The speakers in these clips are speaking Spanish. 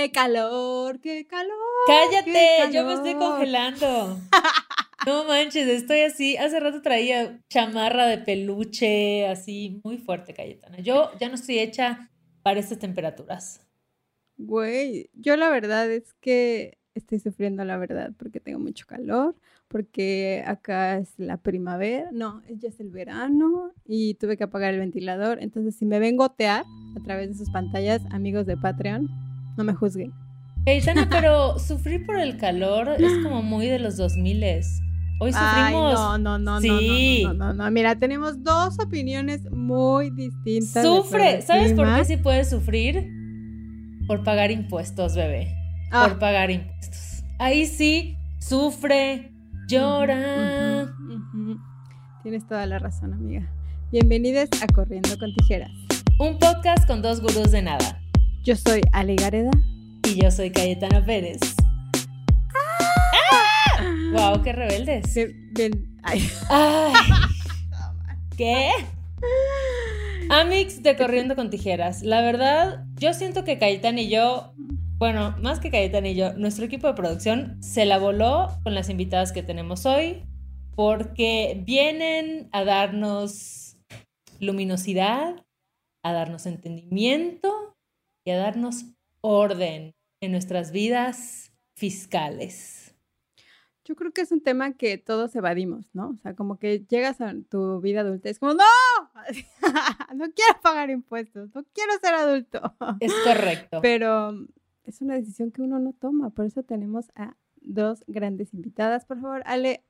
¡Qué calor! ¡Qué calor! ¡Cállate! Yo me estoy congelando. No manches, estoy así. Hace rato traía chamarra de peluche, así muy fuerte, Cayetana. Yo ya no estoy hecha para estas temperaturas. Güey, yo la verdad es que estoy sufriendo, la verdad, porque tengo mucho calor, porque acá es la primavera, no, ya es el verano y tuve que apagar el ventilador. Entonces, si me ven gotear a través de sus pantallas, amigos de Patreon, no me juzguen. Cayetana, pero sufrir por el calor es como muy de los 2000 Hoy sufrimos. no, no, no, sí. no, no, no, Mira, tenemos dos opiniones muy distintas. Sufre. ¿Sabes por qué sí puedes sufrir? Por pagar impuestos, bebé. Ah. Por pagar impuestos. Ahí sí, sufre, llora. Tienes toda la razón, amiga. Bienvenidos a Corriendo con Tijeras. Un podcast con dos gurús de nada. Yo soy Ale Gareda. Y yo soy Cayetana Pérez. ¡Wow! ¡Qué rebeldes! Ay. ¿Qué? Amix de Corriendo con Tijeras. La verdad, yo siento que Cayetana y yo, bueno, más que Cayetana y yo, nuestro equipo de producción se la voló con las invitadas que tenemos hoy porque vienen a darnos luminosidad, a darnos entendimiento y a darnos orden en nuestras vidas fiscales. Yo creo que es un tema que todos evadimos, ¿no? O sea, como que llegas a tu vida adulta es como, no, no quiero pagar impuestos, no quiero ser adulto. Es correcto. Pero es una decisión que uno no toma, por eso tenemos a dos grandes invitadas. Por favor, Ale,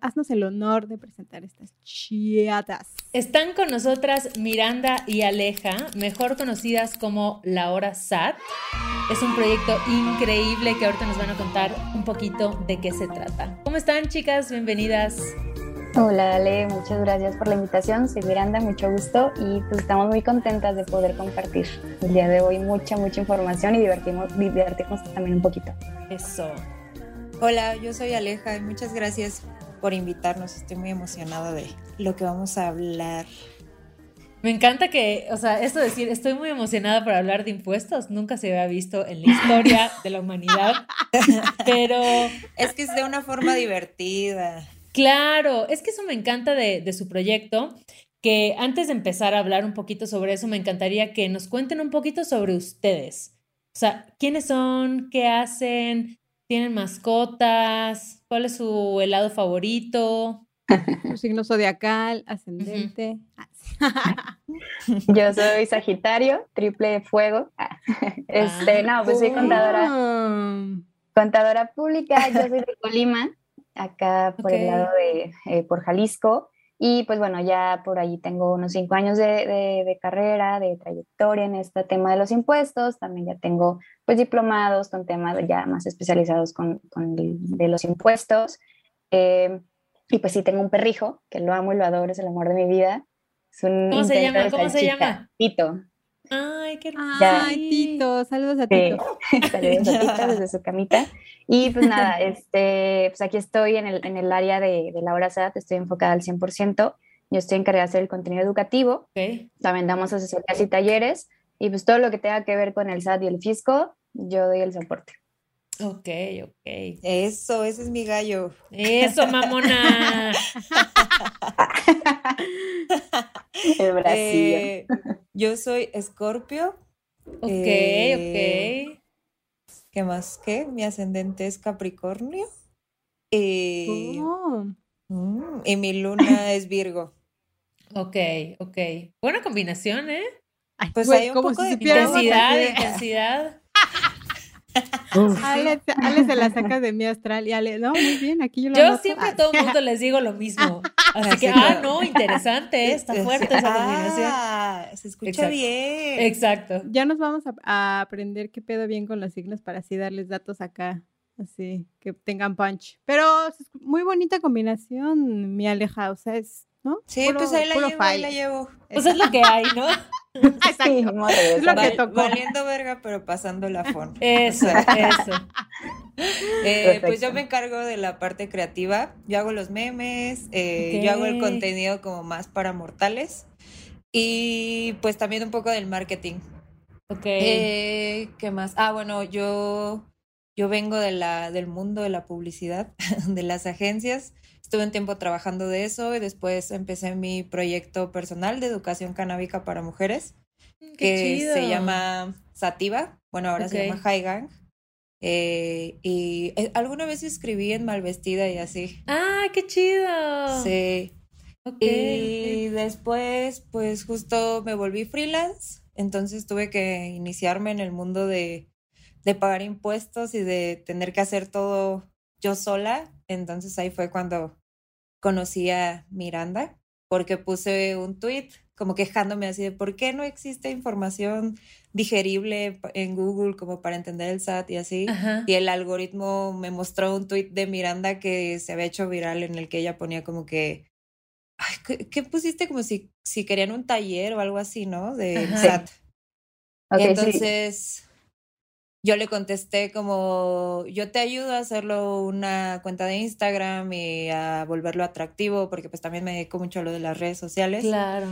haznos el honor de presentar estas chiatas. Están con nosotras Miranda y Aleja, mejor conocidas como La Hora SAT. Es un proyecto increíble que ahorita nos van a contar un poquito de qué se trata. ¿Cómo están, chicas? Bienvenidas. Hola, Ale, muchas gracias por la invitación. Soy Miranda, mucho gusto y pues estamos muy contentas de poder compartir el día de hoy mucha, mucha información y divertimos, divertirnos también un poquito. Eso. Hola, yo soy Aleja y muchas gracias por invitarnos. Estoy muy emocionada de lo que vamos a hablar. Me encanta que, o sea, esto de decir, estoy muy emocionada por hablar de impuestos, nunca se había visto en la historia de la humanidad, pero... Es que es de una forma divertida. Claro, es que eso me encanta de, de su proyecto, que antes de empezar a hablar un poquito sobre eso, me encantaría que nos cuenten un poquito sobre ustedes. O sea, ¿quiénes son? ¿Qué hacen? ¿Tienen mascotas? ¿Cuál es su helado favorito? Su signo zodiacal, ascendente. Yo soy Sagitario, triple fuego. Este, no, pues soy contadora. Ah. Contadora pública, yo soy de Colima, acá por el lado de, eh, por Jalisco. Y pues bueno, ya por ahí tengo unos cinco años de, carrera, de trayectoria en este tema de los impuestos. También ya tengo pues diplomados con temas ya más especializados con, con de los impuestos. Eh, y pues sí, tengo un perrijo que lo amo y lo adoro, es el amor de mi vida. ¿Cómo se llama? ¿Cómo se llama? Tito. Ay, qué hermoso. Ay, Tito, saludos a Tito. saludos a Tito desde su camita. Y pues nada, este, pues aquí estoy en el, en el área de, de la hora SAT, estoy enfocada al 100%. Yo estoy encargada de hacer el contenido educativo. También damos asesorías y talleres. Y pues todo lo que tenga que ver con el SAT y el fisco, yo doy el soporte. Ok, ok. Eso, ese es mi gallo. Eso, mamona. el Brasil. Eh, yo soy Escorpio. Ok, eh, ok. ¿Qué más? ¿Qué? Mi ascendente es Capricornio. Y, oh. mm, y mi luna es Virgo. Ok, ok. Buena combinación, ¿eh? pues hay un poco de intensidad, intensidad. Ale, se la saca de mi astral y Ale, no, muy bien, aquí yo lo Yo siempre a todo el mundo les digo lo mismo. Así que, ah, no, interesante, está fuerte esa combinación. Ah, se escucha bien. Exacto. Ya nos vamos a, aprender qué pedo bien con los signos para así darles datos acá, así, que tengan punch. Pero es muy bonita combinación, mi Aleja, o sea, es, ¿no? Sí, pues ahí la llevo, ahí la llevo. Pues es lo que hay, ¿no? Exacto. es lo que tocó. Valiendo verga, pero pasando la fon. Eso, eso. Eh, pues yo me encargo de la parte creativa. Yo hago los memes, eh, yo hago el contenido como más para mortales y pues también un poco del marketing. Ok. Eh, ¿Qué más? Ah, bueno, yo, yo vengo de la, del mundo de la publicidad, de las agencias. Estuve un tiempo trabajando de eso y después empecé mi proyecto personal de educación canábica para mujeres, Mm, Qué que chido. se llama Sativa. Bueno, ahora se llama High Gang. Eh, y eh, alguna vez escribí en Malvestida y así. ¡Ah, qué chido! Sí. Ok. Y después, pues justo me volví freelance, entonces tuve que iniciarme en el mundo de, de pagar impuestos y de tener que hacer todo yo sola. Entonces ahí fue cuando conocí a Miranda, porque puse un tweet como quejándome así de por qué no existe información digerible en Google como para entender el SAT y así. Ajá. Y el algoritmo me mostró un tweet de Miranda que se había hecho viral en el que ella ponía como que, ay, ¿qué, qué pusiste? Como si, si querían un taller o algo así, ¿no? De Ajá. SAT. Sí. Yo le contesté como, yo te ayudo a hacerlo una cuenta de Instagram y a volverlo atractivo, porque pues también me dedico mucho a lo de las redes sociales. Claro.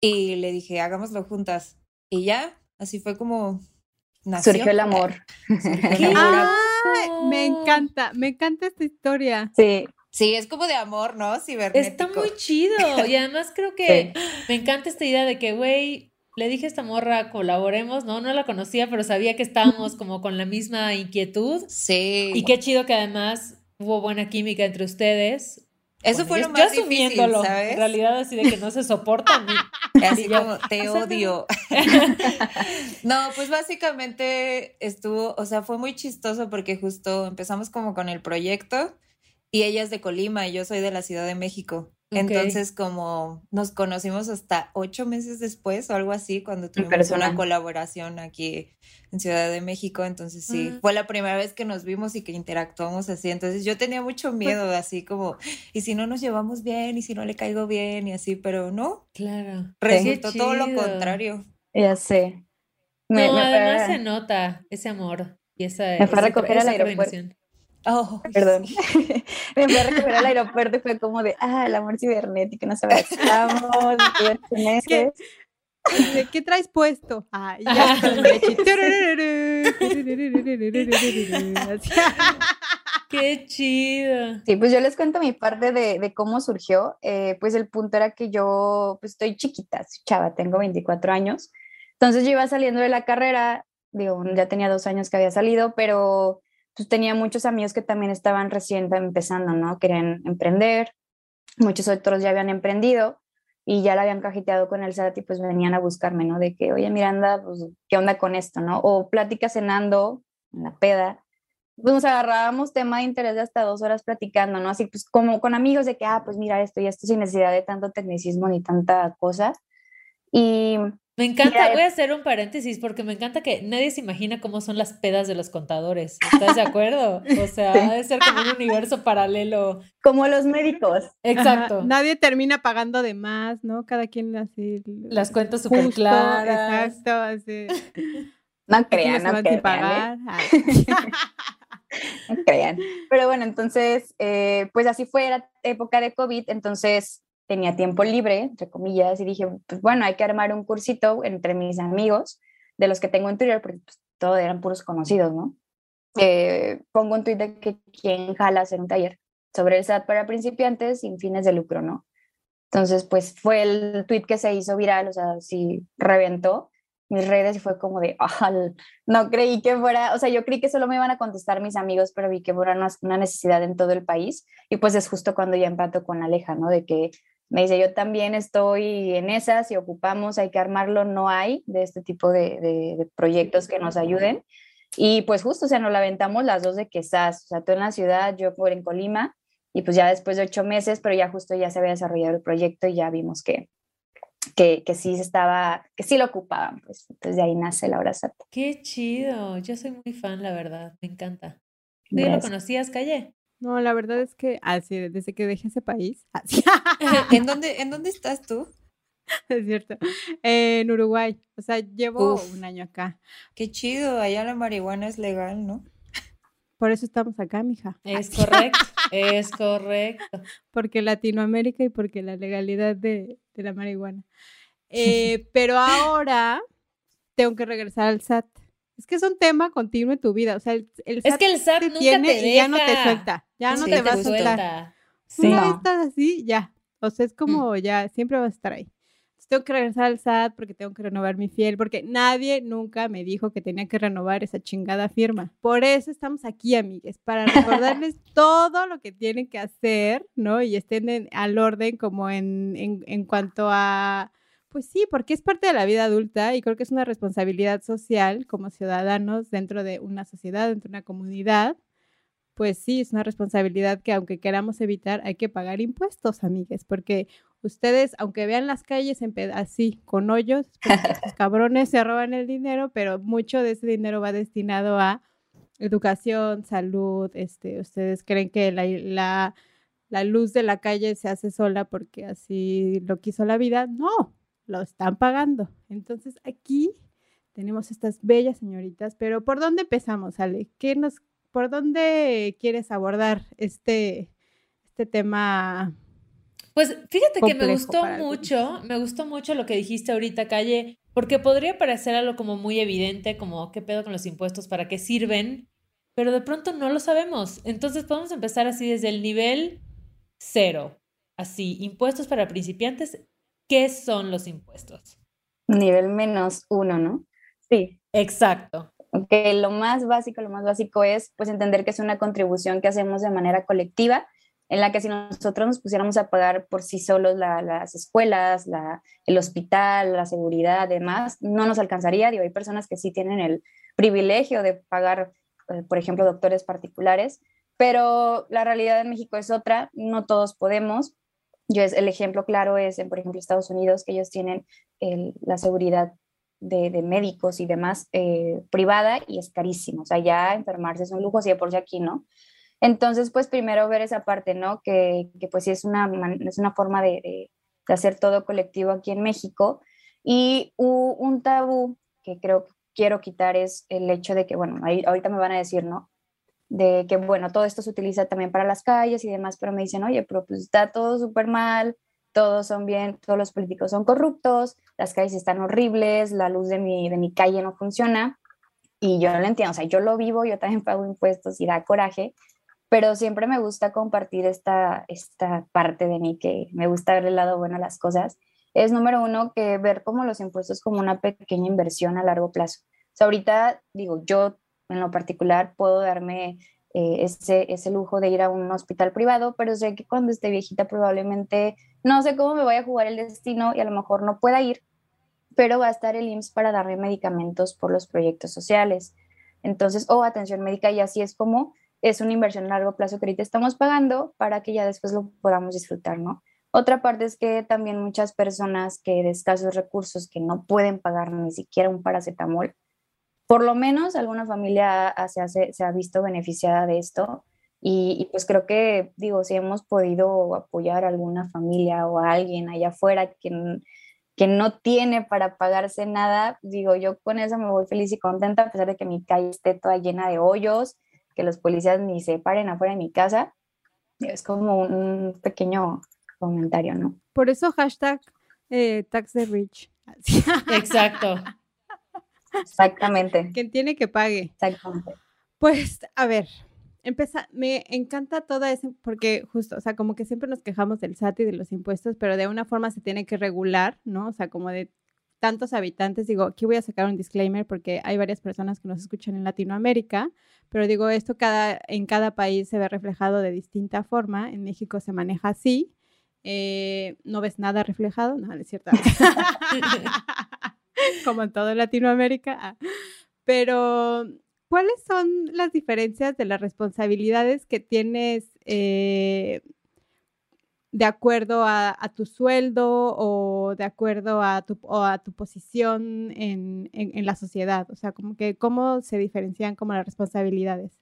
Y le dije, hagámoslo juntas. Y ya, así fue como nació. Surgió el amor. Surgió el amor. Me encanta, me encanta esta historia. Sí, Sí, es como de amor, ¿no? Cibernético. Está muy chido. Y además creo que me encanta esta idea de que, güey, le dije a esta morra, colaboremos, ¿no? No la conocía, pero sabía que estábamos como con la misma inquietud. Sí. Y qué chido que además hubo buena química entre ustedes. Eso fue lo más Yo difícil, asumiéndolo, ¿sabes? En realidad, así de que no se soportan. ni- Así Y yo, como, te odio. No, pues básicamente estuvo, o sea, fue muy chistoso porque justo empezamos como con el proyecto y ella es de Colima y yo soy de la Ciudad de México. Entonces, como nos conocimos hasta ocho meses después o algo así, cuando tuvimos una colaboración aquí en Ciudad de México. Entonces, sí, fue la primera vez que nos vimos y que interactuamos así. Entonces, yo tenía mucho miedo, así como, ¿y si no nos llevamos bien? ¿Y si no le caigo bien? Y así, pero no, Claro. resultó todo lo contrario. ya sé. Me, no, me fue- además se nota ese amor y esa, Me fue a recoger al aeropuerto. Oh, Perdón. me fui a recoger al aeropuerto y fue como de, ah, el amor cibernético, nos abrazamos. Dice, ¿Qué traes puesto? Ah, ya. Qué chido. Sí, pues yo les cuento mi parte de, de cómo surgió. Eh, pues el punto era que yo pues estoy chiquita, soy chava, tengo 24 años. Entonces yo iba saliendo de la carrera, digo, ya tenía dos años que había salido, pero pues tenía muchos amigos que también estaban recién empezando, ¿no? Querían emprender, muchos otros ya habían emprendido y ya la habían cajeteado con el SAT y pues venían a buscarme, ¿no? De que, oye, Miranda, pues, ¿qué onda con esto, no? O plática cenando en la peda pues nos agarrábamos tema de interés de hasta dos horas platicando, ¿no? Así pues como con amigos de que, ah, pues mira esto y esto sin necesidad de tanto tecnicismo ni tanta cosa. Y Me encanta, Mira, voy a hacer un paréntesis porque me encanta que nadie se imagina cómo son las pedas de los contadores. ¿Estás de acuerdo? O sea, Sí. ha de ser como un universo paralelo. como los médicos, Exacto. Ajá, Nadie termina pagando de más, ¿no? Cada quien así. Las cuentas súper claras. Exacto, así. no crean, no crean, ¿eh? pagar. Ah. no crean. Pero bueno, entonces, eh, pues así fue la época de COVID, entonces tenía tiempo libre, entre comillas, y dije, pues bueno, hay que armar un cursito entre mis amigos, de los que tengo en Twitter, porque pues, todos eran puros conocidos, ¿no? Eh, pongo un tweet de que quién jala hacer un taller sobre el SAT para principiantes sin fines de lucro, ¿no? Entonces, pues fue el tweet que se hizo viral, o sea, sí reventó mis redes y fue como de, "Ah, no creí que fuera, o sea, yo creí que solo me iban a contestar mis amigos, pero vi que era una, una necesidad en todo el país y pues es justo cuando ya empato con Aleja, ¿no? De que me dice, yo también estoy en esas y ocupamos, hay que armarlo, no hay de este tipo de, de- de proyectos que nos ayuden. Y pues justo, o sea, nos la aventamos las dos de quesas, o sea, tú en la ciudad, yo por en Colima, y pues ya después de ocho meses, pero ya justo ya se había desarrollado el proyecto y ya vimos que, que, que sí se estaba, que sí lo ocupaban, pues entonces de ahí nace la Abrazate. Qué chido. Yo soy muy fan, la verdad. Me encanta. ¿Tú ya lo conocías, Calle? No, la verdad es que así, desde que dejé ese país, así, ¿En dónde, ¿En dónde estás tú? es cierto, en Uruguay, o sea, llevo Uf. un año acá, Qué chido, allá la marihuana es legal, ¿no? por eso estamos acá, mija, Es correcto. Es correcto. porque Latinoamérica y porque la legalidad de, de la marihuana. Eh, pero ahora, tengo que regresar al SAT. Es que es un tema continuo en tu vida. O sea, el, SAT es que el SAT nunca te y ya no te suelta. Ya no te va a soltar. Sí. Una vez estás así, ya. O sea, es como mm. ya, siempre vas a estar ahí. tengo que regresar al SAT porque tengo que renovar mi fiel, porque nadie nunca me dijo que tenía que renovar esa chingada firma. Por eso estamos aquí, amigues, para recordarles todo lo que tienen que hacer, ¿no? Y estén al orden como en, en, en cuanto a pues sí, porque es parte de la vida adulta y creo que es una responsabilidad social como ciudadanos dentro de una sociedad, dentro de una comunidad. Pues sí, es una responsabilidad que aunque queramos evitar, hay que pagar impuestos, amigues, porque ustedes, aunque vean las calles así, con hoyos, pues los cabrones se roban el dinero, pero mucho de ese dinero va destinado a educación, salud, este, ustedes creen que la, la, la luz de la calle se hace sola porque así lo quiso la vida. No, lo están pagando. Entonces aquí tenemos estas bellas señoritas, pero ¿por dónde empezamos, Ale? ¿Qué nos, ¿Por dónde quieres abordar este, este tema? Pues fíjate que me gustó mucho, me gustó mucho lo que dijiste ahorita, Calle, porque podría parecer algo como muy evidente, como qué pedo con los impuestos, para qué sirven, pero de pronto no lo sabemos. Entonces podemos empezar así desde el nivel cero, así, impuestos para principiantes ¿Qué son los impuestos? Nivel menos uno, ¿no? Sí. Exacto. Que lo más básico, lo más básico es pues entender que es una contribución que hacemos de manera colectiva, en la que si nosotros nos pusiéramos a pagar por sí solos las escuelas, el hospital, la seguridad, además, no nos alcanzaría. Digo, hay personas que sí tienen el privilegio de pagar, eh, por ejemplo, doctores particulares, pero la realidad en México es otra, no todos podemos. Yo es, el ejemplo claro es, en, por ejemplo, Estados Unidos, que ellos tienen la seguridad de, médicos y demás eh, privada y es carísimo. O sea, ya enfermarse es un lujo, si de por sí aquí, ¿no? Entonces, pues primero ver esa parte, ¿no? Que, que pues sí es una, es una forma de, de, hacer todo colectivo aquí en México. Y un tabú que creo que quiero quitar es el hecho de que, bueno, ahí, ahorita me van a decir, ¿no? De que, bueno, todo esto se utiliza también para las calles y demás, pero me dicen, oye, pero pues está todo súper mal, todos son bien, todos los políticos son corruptos, las calles están horribles, la luz de mi, de mi calle no funciona. Y yo no lo entiendo, o sea, yo lo vivo, yo también pago impuestos y da coraje, pero siempre me gusta compartir esta, esta parte de mí que me gusta ver el lado bueno a las cosas. Es número uno que ver como los impuestos como una pequeña inversión a largo plazo. O sea, ahorita digo, yo en lo particular puedo darme eh, ese, ese lujo de ir a un hospital privado, pero sé que cuando esté viejita probablemente no sé cómo me voy a jugar el destino y a lo mejor no pueda ir, pero va a estar el IMSS para darme medicamentos por los proyectos sociales. Entonces, o atención médica y así es como es una inversión a largo plazo que ahorita estamos pagando para que ya después lo podamos disfrutar, ¿no? Otra parte es que también muchas personas que de escasos recursos que no pueden pagar ni siquiera un paracetamol, por lo menos alguna familia se, se ha visto beneficiada de esto. Y, pues creo que, digo, si hemos podido apoyar a alguna familia o a alguien allá afuera que, que no tiene para pagarse nada, digo, yo con eso me voy feliz y contenta, a pesar de que mi calle esté toda llena de hoyos, que los policías ni se paren afuera de mi casa. Es como un pequeño comentario, ¿no? Por eso hashtag eh, tax the rich. Exacto. Exactamente. Quien tiene que pague. Exactamente. Pues, a ver, empieza, me encanta toda esa, porque justo, o sea, como que siempre nos quejamos del SAT y de los impuestos, pero de una forma se tiene que regular, ¿no? O sea, como de tantos habitantes, digo, aquí voy a sacar un disclaimer porque hay varias personas que nos escuchan en Latinoamérica, pero digo, esto cada, en cada país se ve reflejado de distinta forma, en México se maneja así, eh, no ves nada reflejado, no, es cierto. como en toda Latinoamérica. Ah. Pero, ¿cuáles son las diferencias de las responsabilidades que tienes eh, de acuerdo a, tu sueldo o de acuerdo a tu, a tu posición en, la sociedad? O sea, como que, ¿cómo se diferencian como las responsabilidades?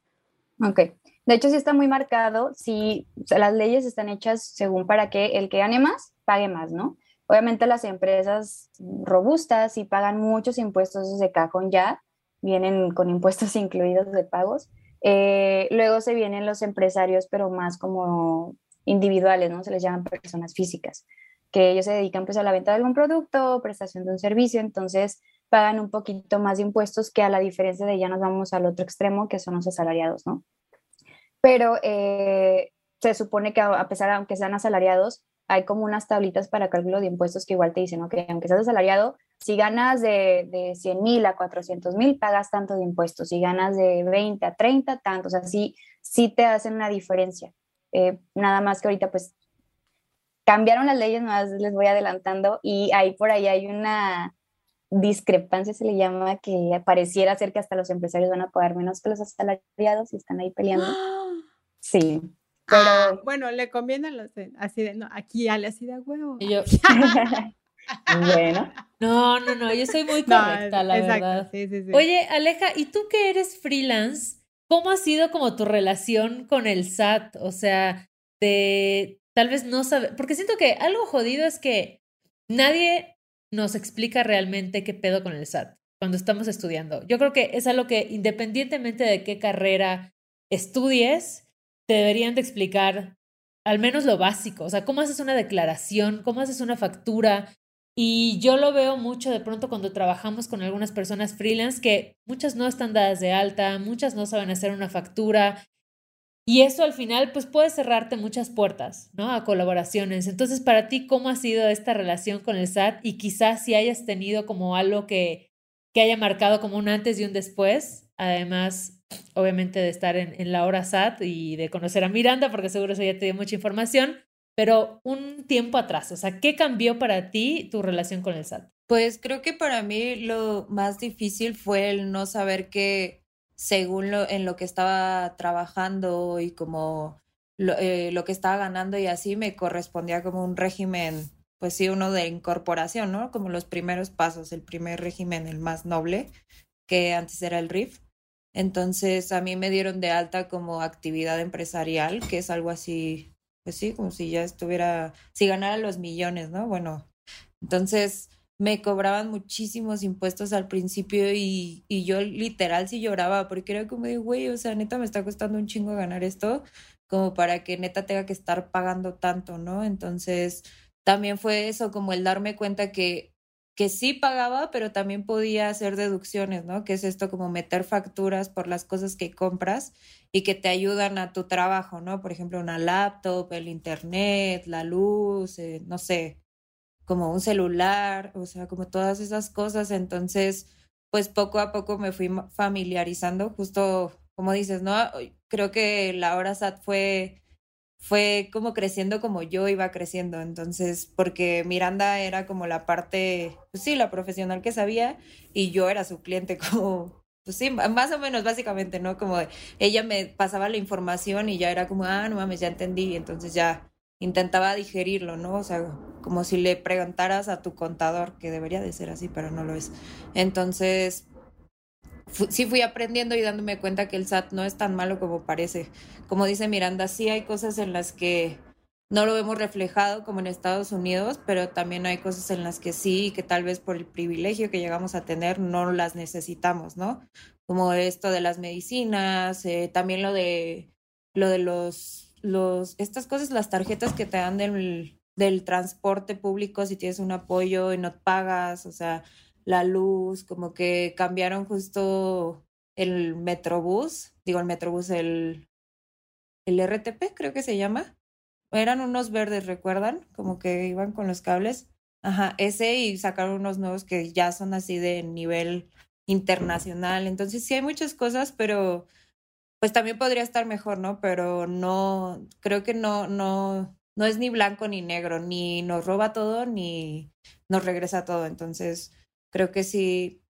Ok, de hecho sí está muy marcado, si las leyes están hechas según para que el que gane más, pague más, ¿no? Obviamente las empresas robustas y pagan muchos impuestos de cajón ya, vienen con impuestos incluidos de pagos. Eh, luego se vienen los empresarios, pero más como individuales, ¿no? Se les llaman personas físicas, que ellos se dedican pues a la venta de algún producto, prestación de un servicio, entonces pagan un poquito más de impuestos que a la diferencia de ya nos vamos al otro extremo, que son los asalariados, ¿no? Pero eh, se supone que a pesar, aunque sean asalariados, hay como unas tablitas para cálculo de impuestos que igual te dicen, ok, aunque seas asalariado, si ganas de, de 100 mil a 400 mil, pagas tanto de impuestos. Si ganas de 20 a 30, tanto. O sea, sí, sí te hacen una diferencia. Eh, nada más que ahorita, pues, cambiaron las leyes, más les voy adelantando, y ahí por ahí hay una discrepancia, se le llama, que pareciera ser que hasta los empresarios van a pagar menos que los asalariados y están ahí peleando. Sí. Pero... Ah, bueno, le conviene a los así de, no, aquí a así de huevo. Y yo, bueno. No, no, no, yo soy muy correcta, la verdad. Oye, Aleja, ¿y tú que eres freelance? ¿Cómo ha sido como tu relación con el SAT? O sea, de tal vez no saber, porque siento que algo jodido es que nadie nos explica realmente qué pedo con el SAT cuando estamos estudiando. Yo creo que es algo que independientemente de qué carrera estudies, te deberían de explicar al menos lo básico, o sea, cómo haces una declaración, cómo haces una factura, y yo lo veo mucho de pronto cuando trabajamos con algunas personas freelance que muchas no están dadas de alta, muchas no saben hacer una factura. Y eso al final pues puede cerrarte muchas puertas, ¿no? A colaboraciones. Entonces, para ti, ¿cómo ha sido esta relación con el SAT? Y quizás si hayas tenido como algo que, que haya marcado como un antes y un después, además, obviamente de estar en, en la hora SAT y de conocer a Miranda, porque seguro eso ya te dio mucha información, pero un tiempo atrás, o sea, ¿qué cambió para ti tu relación con el SAT? Pues creo que para mí lo más difícil fue el no saber que según lo, en lo que estaba trabajando y como lo, eh, lo que estaba ganando y así me correspondía como un régimen, pues sí, uno de incorporación, ¿no? Como los primeros pasos, el primer régimen, el más noble, que antes era el RIF. Entonces a mí me dieron de alta como actividad empresarial, que es algo así pues sí, como si ya estuviera, si ganara los millones, ¿no? Bueno, entonces me cobraban muchísimos impuestos al principio y, y yo literal sí lloraba porque era como de, güey, o sea, neta me está costando un chingo ganar esto como para que neta tenga que estar pagando tanto, ¿no? Entonces también fue eso, como el darme cuenta que que sí pagaba, pero también podía hacer deducciones, ¿no? Que es esto como meter facturas por las cosas que compras y que te ayudan a tu trabajo, ¿no? Por ejemplo, una laptop, el internet, la luz, eh, no sé, como un celular, o sea, como todas esas cosas. Entonces, pues poco a poco me fui familiarizando, justo como dices, ¿no? Creo que la hora SAT fue fue como creciendo como yo iba creciendo. Entonces, porque Miranda era como la parte, pues sí, la profesional que sabía y yo era su cliente como, pues sí, más o menos básicamente, ¿no? Como ella me pasaba la información y ya era como, ah, no mames, ya entendí. Entonces ya intentaba digerirlo, ¿no? O sea, como si le preguntaras a tu contador, que debería de ser así, pero no lo es. Entonces, sí fui aprendiendo y dándome cuenta que el SAT no es tan malo como parece. Como dice Miranda, sí hay cosas en las que no lo vemos reflejado como en Estados Unidos, pero también hay cosas en las que sí, que tal vez por el privilegio que llegamos a tener no las necesitamos, ¿no? Como esto de las medicinas, eh, también lo de lo de los, los, estas cosas, las tarjetas que te dan del, del transporte público si tienes un apoyo y no pagas, o sea, la luz, como que cambiaron justo el Metrobús, digo el Metrobús, el, el RTP creo que se llama. Eran unos verdes, ¿recuerdan? Como que iban con los cables. Ajá, ese y sacaron unos nuevos que ya son así de nivel internacional. Entonces sí hay muchas cosas, pero pues también podría estar mejor, ¿no? Pero no, creo que no, no, no es ni blanco ni negro, ni nos roba todo, ni nos regresa todo. Entonces, creo que sí,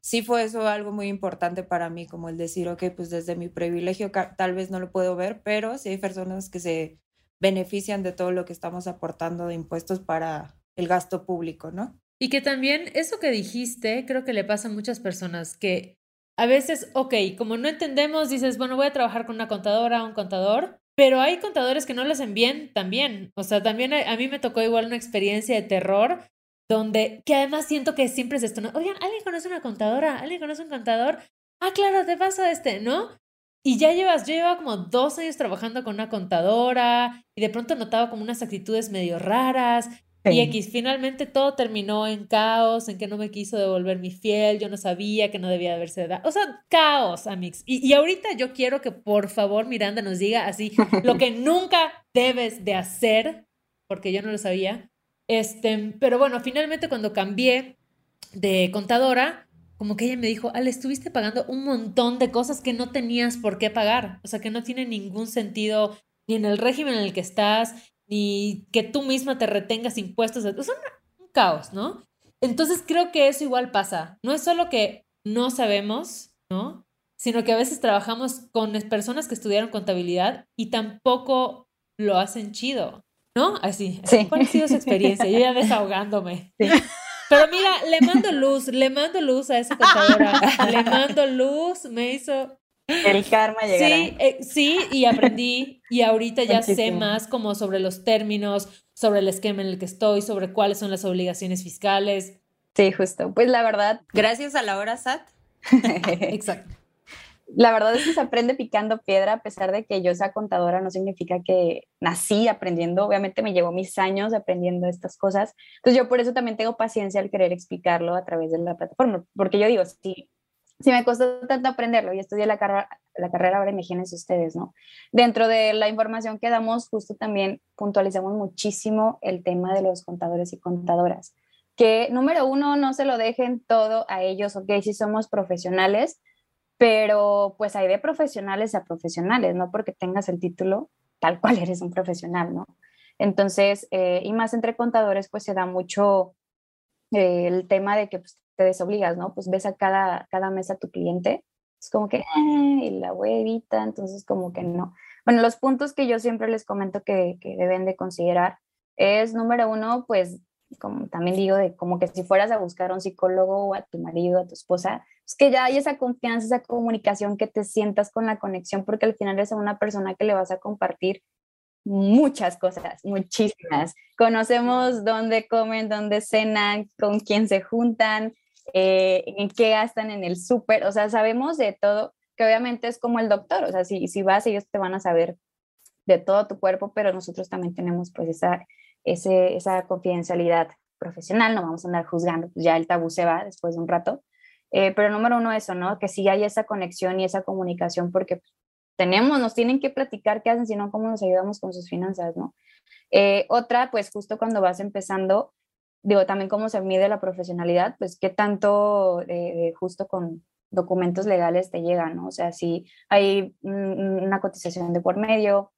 sí fue eso algo muy importante para mí, como el decir, ok, pues desde mi privilegio tal vez no lo puedo ver, pero sí hay personas que se benefician de todo lo que estamos aportando de impuestos para el gasto público, ¿no? Y que también eso que dijiste, creo que le pasa a muchas personas que a veces, ok, como no entendemos, dices, bueno, voy a trabajar con una contadora, un contador, pero hay contadores que no lo hacen también. O sea, también a, a mí me tocó igual una experiencia de terror donde, que además siento que siempre es esto, ¿no? Oigan, ¿alguien conoce una contadora? ¿Alguien conoce un contador? Ah, claro, te pasa este, ¿no? Y ya llevas, yo llevaba como dos años trabajando con una contadora y de pronto notaba como unas actitudes medio raras Y X, finalmente todo terminó en caos, en que no me quiso devolver mi fiel, yo no sabía que no debía de haberse dado. O sea, caos, Amix. Y, y ahorita yo quiero que por favor Miranda nos diga así lo que nunca debes de hacer, porque yo no lo sabía. Este, pero bueno, finalmente cuando cambié de contadora, como que ella me dijo, Ale, estuviste pagando un montón de cosas que no tenías por qué pagar. O sea, que no tiene ningún sentido ni en el régimen en el que estás, ni que tú misma te retengas impuestos. Es un caos, ¿no? Entonces creo que eso igual pasa. No es solo que no sabemos, ¿no? Sino que a veces trabajamos con personas que estudiaron contabilidad y tampoco lo hacen chido, ¿no? Así. Sí. ¿Cuál ha sido su experiencia? Yo ya desahogándome. Sí. Pero mira, le mando luz, le mando luz a esa contadora. le mando luz, me hizo el karma llegará. Sí, eh, sí, y aprendí y ahorita ya sé más como sobre los términos, sobre el esquema en el que estoy, sobre cuáles son las obligaciones fiscales. Sí, justo. Pues la verdad. Gracias a la hora SAT. Exacto. La verdad es que se aprende picando piedra, a pesar de que yo sea contadora, no significa que nací aprendiendo. Obviamente me llevó mis años aprendiendo estas cosas. Entonces yo por eso también tengo paciencia al querer explicarlo a través de la plataforma, porque yo digo, sí, si me costó tanto aprenderlo y estudié la, carrera, la carrera, ahora imagínense ustedes, ¿no? Dentro de la información que damos, justo también puntualizamos muchísimo el tema de los contadores y contadoras. Que número uno, no se lo dejen todo a ellos, ok, si somos profesionales, pero pues hay de profesionales a profesionales, no porque tengas el título, tal cual eres un profesional, ¿no? Entonces, eh, y más entre contadores, pues se da mucho eh, el tema de que pues, te desobligas, ¿no? Pues ves a cada, cada mes a tu cliente, es como que, eh, y la huevita, entonces como que no. Bueno, los puntos que yo siempre les comento que, que deben de considerar es, número uno, pues, como también digo, de como que si fueras a buscar a un psicólogo o a tu marido, a tu esposa, es que ya hay esa confianza, esa comunicación, que te sientas con la conexión, porque al final es una persona que le vas a compartir muchas cosas, muchísimas. Conocemos dónde comen, dónde cenan, con quién se juntan, eh, en qué gastan en el súper, o sea, sabemos de todo, que obviamente es como el doctor, o sea, si, si vas, ellos te van a saber de todo tu cuerpo, pero nosotros también tenemos pues esa, ese, esa confidencialidad profesional, no vamos a andar juzgando, pues ya el tabú se va después de un rato. Eh, pero número uno, eso, ¿no? Que sí hay esa conexión y esa comunicación, porque tenemos, nos tienen que platicar qué hacen, sino cómo nos ayudamos con sus finanzas, ¿no? Eh, otra, pues justo cuando vas empezando, digo, también cómo se mide la profesionalidad, pues qué tanto eh, justo con documentos legales te llegan, ¿no? O sea, si hay una cotización de por medio,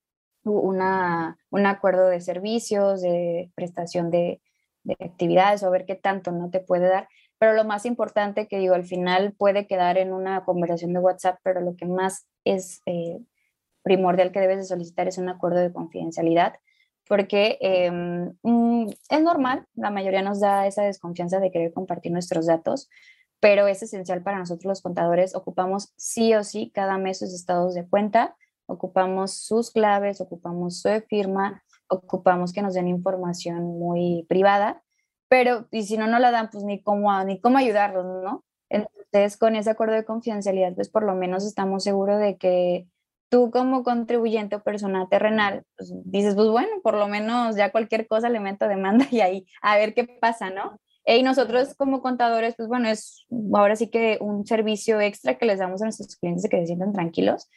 un acuerdo de servicios, de prestación de, de actividades, o ver qué tanto no te puede dar. Pero lo más importante que digo, al final puede quedar en una conversación de WhatsApp, pero lo que más es eh, primordial que debes de solicitar es un acuerdo de confidencialidad porque em, mm, es normal, la mayoría nos da esa desconfianza de querer compartir nuestros datos, pero es esencial para nosotros los contadores. Ocupamos sí o sí cada mes sus estados de cuenta, ocupamos sus claves, ocupamos su firma, ocupamos que nos den información muy privada, pero y si no no la dan, pues ni cómo, ni cómo ayudarlos, ¿no? Entonces, con ese acuerdo de confidencialidad, pues por lo menos estamos seguros de que tú como contribuyente o persona terrenal, pues dices, pues bueno, por lo menos ya cualquier cosa le meto demanda y ahí a ver qué pasa, ¿no? Y nosotros como contadores, pues bueno, es ahora sí que un servicio extra que les damos a nuestros clientes de que se sientan tranquilos.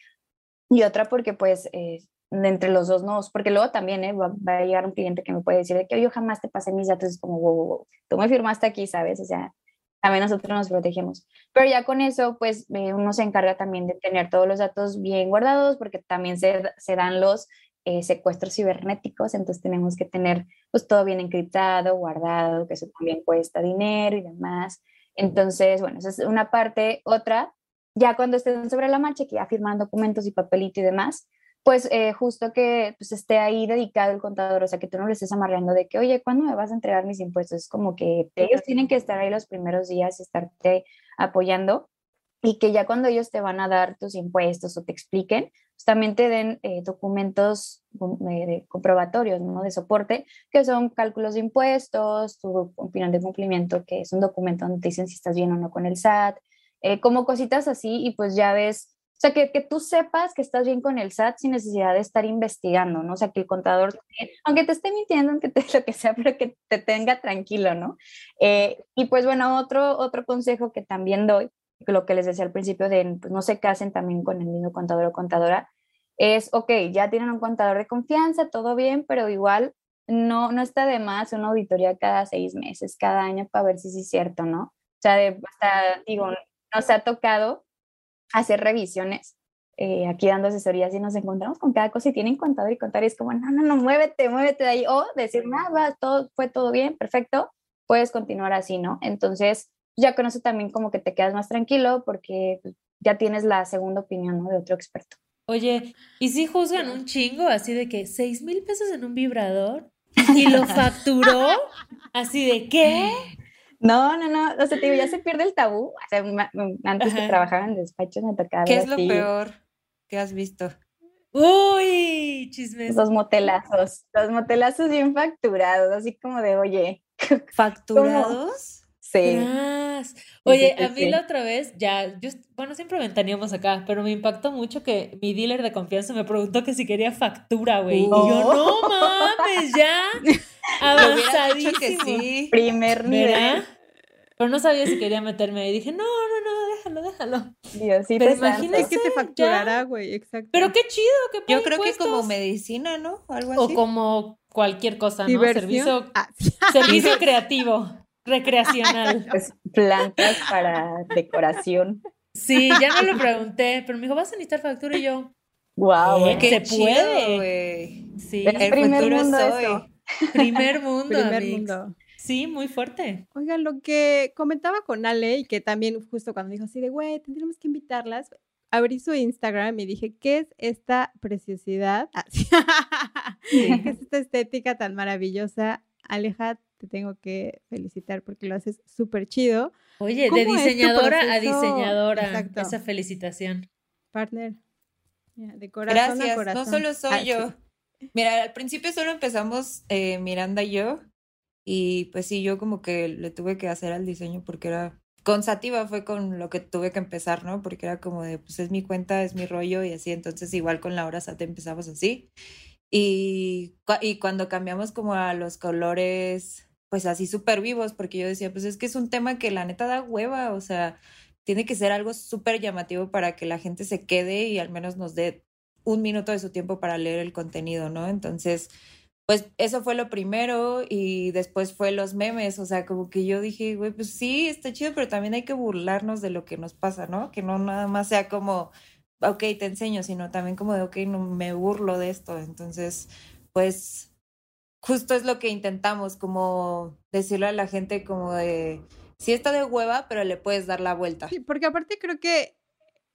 Y otra porque pues eh, entre los dos no, porque luego también eh, va, a llegar un cliente que me puede decir que yo jamás te pasé mis datos, es como, wow, tú me firmaste aquí, ¿sabes? O sea, también nosotros nos protegemos. Pero ya con eso, pues eh, uno se encarga también de tener todos los datos bien guardados, porque también se, se dan los eh, secuestros cibernéticos, entonces tenemos que tener pues todo bien encriptado, guardado, que eso también cuesta dinero y demás. Entonces, bueno, esa es una parte. Otra, ya cuando estén sobre la marcha, que ya firman documentos y papelito y demás, pues eh, justo que pues, esté ahí dedicado el contador, o sea, que tú no le estés amarrando de que, oye, ¿cuándo me vas a entregar mis impuestos? Es como que ellos tienen que estar ahí los primeros días, estarte apoyando y que ya cuando ellos te van a dar tus impuestos o te expliquen, pues también te den eh, documentos eh, de comprobatorios, ¿no? De soporte, que son cálculos de impuestos, tu opinión de cumplimiento, que es un documento donde te dicen si estás bien o no con el SAT, como cositas así, y pues ya ves sea, que, que, tú sepas que estás bien con el SAT sin necesidad de estar investigando, ¿no? O sea, que el contador, aunque te esté mintiendo, aunque te lo que sea, pero que te tenga tranquilo, ¿no? Eh, y pues bueno, otro, otro consejo que también doy, lo que les decía al principio de pues, no se casen también con el mismo contador o contadora, es, ok, ya tienen un contador de confianza, todo bien, pero igual no, no está de más una auditoría cada seis meses, cada año para ver si sí es cierto, ¿no? O sea, de, hasta, digo, nos ha tocado hacer revisiones eh, aquí dando asesorías y nos encontramos con cada cosa y tienen contador y contador y es como, no, no, no, muévete, muévete de ahí o decir, nada, todo, fue todo bien, perfecto, puedes continuar así, ¿no? Entonces, ya con eso también como que te quedas más tranquilo porque ya tienes la segunda opinión, ¿no? De otro experto. Oye, ¿y si juzgan un chingo así de que seis mil pesos en un vibrador? ¿Y lo facturó? Así de qué? No, no, no. O sea, te digo, ya se pierde el tabú. O sea, antes que trabajaba en despachos me tocaba. ¿Qué es lo peor que has visto? Uy, chismes. Los motelazos. Los motelazos bien facturados, así como de, oye. ¿Facturados? Sí. Oye, a mí la otra vez, ya, yo, bueno, siempre ventaneamos acá, pero me impactó mucho que mi dealer de confianza me preguntó que si quería factura, güey. Y yo, no mames, ya. Avanzadísimo. Que sí. Primer nivel. Pero no sabía si quería meterme. Y dije, no, no, no, déjalo, déjalo. Diosito Pero imagínate que te facturará, güey, exacto. Pero qué chido que Yo creo que como medicina, ¿no? Algo así. O como cualquier cosa, ¿no? Servicio, ah, servicio creativo recreacional. Pues, plantas para decoración. Sí, ya no lo pregunté, pero me dijo, ¿vas a necesitar factura? Y yo, wow, eh, se puede. Sí, el, primer mundo Primer mundo, primer mundo. Sí, muy fuerte. Oiga, lo que comentaba con Ale y que también justo cuando dijo así de, güey, tendríamos que invitarlas, abrí su Instagram y dije, ¿qué es esta preciosidad? ¿Qué es esta estética tan maravillosa? Aleja, te tengo que felicitar porque lo haces súper chido. Oye, de diseñadora a diseñadora, esa felicitación. Partner, de corazón Gracias, a corazón. no solo soy ah, yo. Mira, al principio solo empezamos eh, Miranda y yo, y pues sí, yo como que le tuve que hacer al diseño porque era con Sativa fue con lo que tuve que empezar, ¿no? Porque era como de, pues es mi cuenta, es mi rollo y así, entonces igual con Laura Sate empezamos así. Y, y cuando cambiamos como a los colores pues así súper vivos, porque yo decía, pues es que es un tema que la neta da hueva, o sea, tiene que ser algo súper llamativo para que la gente se quede y al menos nos dé un minuto de su tiempo para leer el contenido, ¿no? Entonces, pues eso fue lo primero y después fue los memes, o sea, como que yo dije, güey, pues sí, está chido, pero también hay que burlarnos de lo que nos pasa, ¿no? Que no nada más sea como, ok, te enseño, sino también como de, ok, no me burlo de esto. Entonces, pues justo es lo que intentamos, como decirle a la gente como de, sí está de hueva, pero le puedes dar la vuelta. Sí, porque aparte creo que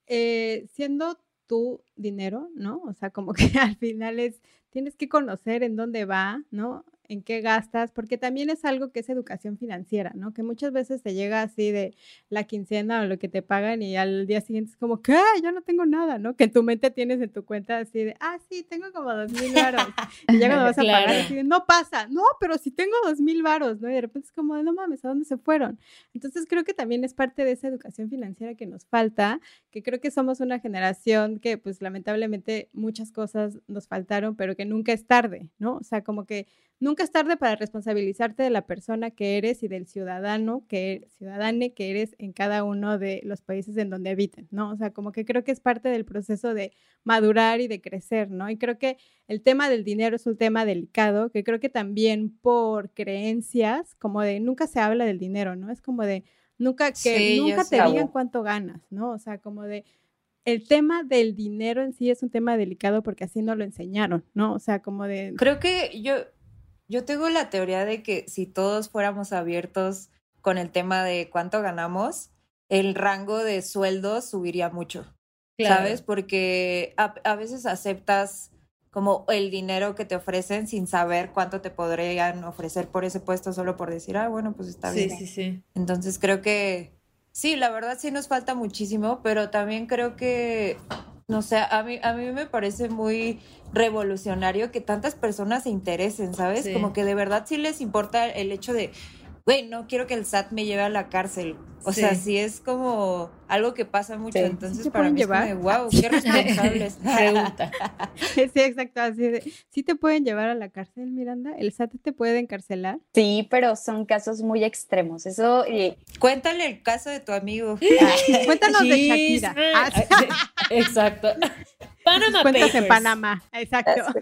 eh, siendo tu dinero, ¿no? O sea, como que al final es, tienes que conocer en dónde va, ¿no? En qué gastas, porque también es algo que es educación financiera, ¿no? Que muchas veces te llega así de la quincena o lo que te pagan y al día siguiente es como, ¿qué? Yo no tengo nada, ¿no? Que en tu mente tienes en tu cuenta así de, ah, sí, tengo como dos mil varos. Y ya cuando vas a pagar, así de, no pasa, no, pero si tengo dos mil varos, ¿no? Y de repente es como, no mames, ¿a dónde se fueron? Entonces creo que también es parte de esa educación financiera que nos falta, que creo que somos una generación que pues lamentablemente muchas cosas nos faltaron, pero que nunca es tarde, ¿no? O sea, como que Nunca es tarde para responsabilizarte de la persona que eres y del ciudadano que ciudadane que eres en cada uno de los países en donde habiten, ¿no? O sea, como que creo que es parte del proceso de madurar y de crecer, ¿no? Y creo que el tema del dinero es un tema delicado, que creo que también por creencias, como de nunca se habla del dinero, ¿no? Es como de nunca que nunca te digan cuánto ganas, ¿no? O sea, como de el tema del dinero en sí es un tema delicado porque así no lo enseñaron, ¿no? O sea, como de... Creo que yo, yo tengo la teoría de que si todos fuéramos abiertos con el tema de cuánto ganamos, el rango de sueldos subiría mucho, ¿sabes? Porque a, veces aceptas como el dinero que te ofrecen sin saber cuánto te podrían ofrecer por ese puesto solo por decir, ah, bueno, pues está bien. Sí, sí, sí. Entonces creo que sí, la verdad sí nos falta muchísimo, pero también creo que no sé, a mí, a mí me parece muy revolucionario que tantas personas se interesen, ¿sabes? Como que de verdad sí les importa el hecho de, güey, no quiero que el SAT me lleve a la cárcel. O sea, sí es como algo que pasa mucho. Entonces, para mí llevar? es como wow, qué responsables. Pregunta. sí, exacto. Así ¿Sí te pueden llevar a la cárcel, Miranda? ¿El SAT te puede encarcelar? Sí, pero son casos muy extremos. Eso. Cuéntale el caso de tu amigo. Cuéntanos de Shakira. Ah, exacto. Panamá Cuéntanos en Panamá. Exacto.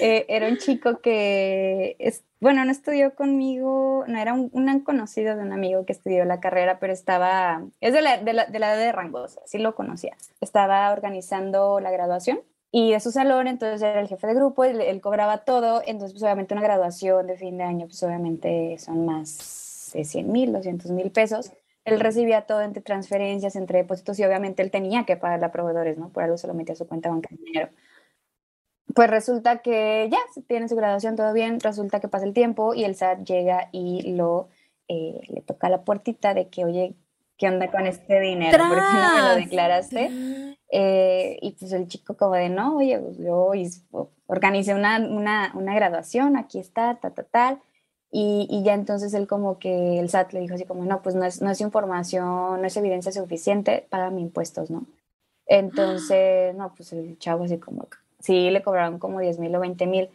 Eh, era un chico que, es, bueno, no estudió conmigo, no era un, conocido de un amigo que estudió la carrera, pero estaba, es de la de, la, de, la de Rangosa, sí lo conocía. Estaba organizando la graduación y de su salón, entonces era el jefe de grupo, él, él cobraba todo, entonces pues obviamente una graduación de fin de año, pues obviamente son más de 100 mil, 200 mil pesos. Él recibía todo entre transferencias, entre depósitos y obviamente él tenía que pagarle a proveedores, ¿no? Por algo se lo metía a su cuenta bancaria pues resulta que ya tiene su graduación, todo bien, resulta que pasa el tiempo y el SAT llega y lo eh, le toca la puertita de que, oye, ¿qué onda con este dinero? ¿Por qué no me lo declaraste? Eh, y pues el chico como de, no, oye, pues yo organicé una, una, una, graduación, aquí está, ta, ta, tal. Y, y, ya entonces él como que el SAT le dijo así como, no, pues no es, no es información, no es evidencia suficiente, paga mis impuestos, ¿no? Entonces, no, pues el chavo así como, sí le cobraron como 10 mil o 20 mil.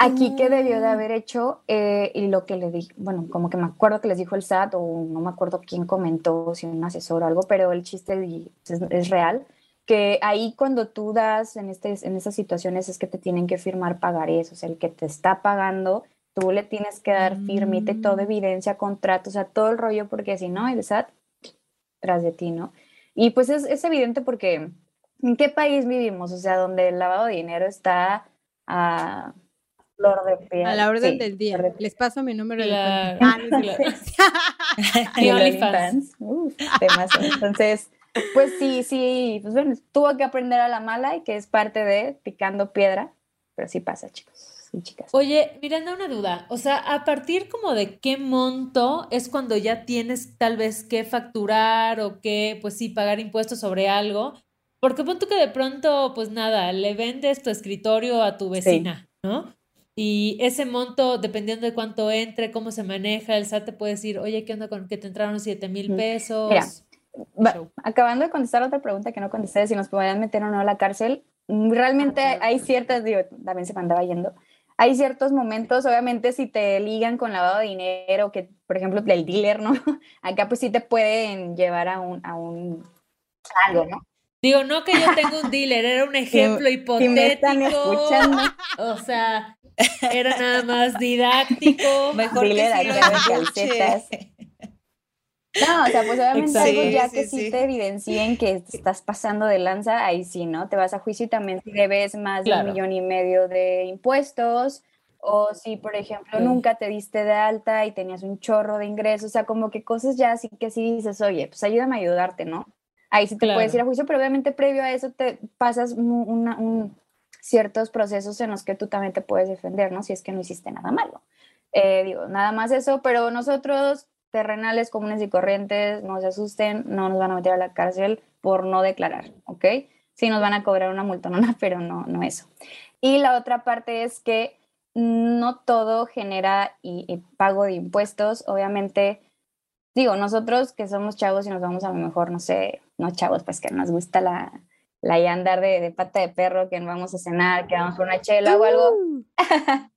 Aquí, ¿qué debió de mm. haber hecho? Eh, y lo que le dije, bueno, como que me acuerdo que les dijo el SAT, o no me acuerdo quién comentó, si un asesor o algo, pero el chiste es, real, que ahí cuando tú das en, este, en esas situaciones es que te tienen que firmar pagarés, o sea, el que te está pagando, tú le tienes que dar firmite, toda mm. evidencia, contrato, o sea, todo el rollo, porque si no, el SAT tras de ti, ¿no? Y pues es, es evidente porque ¿En qué país vivimos? O sea, donde el lavado de dinero está a flor de piel. A la orden del día. Les paso mi número de cuenta. Ah, Entonces, pues sí, sí, pues bueno, tuvo que aprender a la mala y que es parte de picando piedra, pero sí pasa, chicos. Y chicas. Oye, Miranda, una duda. O sea, ¿a partir como de qué monto es cuando ya tienes tal vez que facturar o que, pues sí, pagar impuestos sobre algo? Porque pon que de pronto, pues nada, le vendes tu escritorio a tu vecina, ¿no? Y ese monto, dependiendo de cuánto entre, cómo se maneja, el SAT te puede decir, oye, ¿qué onda con que te entraron 7 mil pesos? Mira, acabando de contestar otra pregunta que no contesté, si nos podían meter o no a la cárcel, mm, realmente hay ciertas, digo, también se me andaba yendo, hay ciertos momentos, obviamente si te ligan con lavado de dinero, que por ejemplo el dealer, ¿no? Acá pues sí te pueden llevar a un, a un algo, ¿no? Digo, no que yo tenga un dealer, era un ejemplo hipotético. O sea, era nada más didáctico. Mejor dealer que calcetas. No, o sea, pues obviamente algo ya que sí, te evidencien que estás pasando de lanza, ahí sí, ¿no? Te vas a juicio y también si debes más de un millón y medio de impuestos, o si, por ejemplo, nunca te diste de alta y tenías un chorro de ingresos, o sea, como que cosas ya así que sí dices, oye, pues ayúdame a ayudarte, ¿no? Ahí sí te puedes ir a juicio, pero obviamente previo a eso te pasas un, ciertos procesos en los que tú también te puedes defender, ¿no? Si es que no hiciste nada malo. Eh, digo, nada más eso, pero nosotros, terrenales comunes y corrientes, no se asusten, no nos van a meter a la cárcel por no declarar, ¿ok? Sí nos van a cobrar una multonona, pero no, no eso. Y la otra parte es que no todo genera y pago de impuestos, obviamente digo, nosotros que somos chavos y nos vamos a lo mejor, no sé, no chavos, pues que nos gusta la, la andar de, pata de perro, que vamos a cenar, que vamos por una chela o algo. Uh.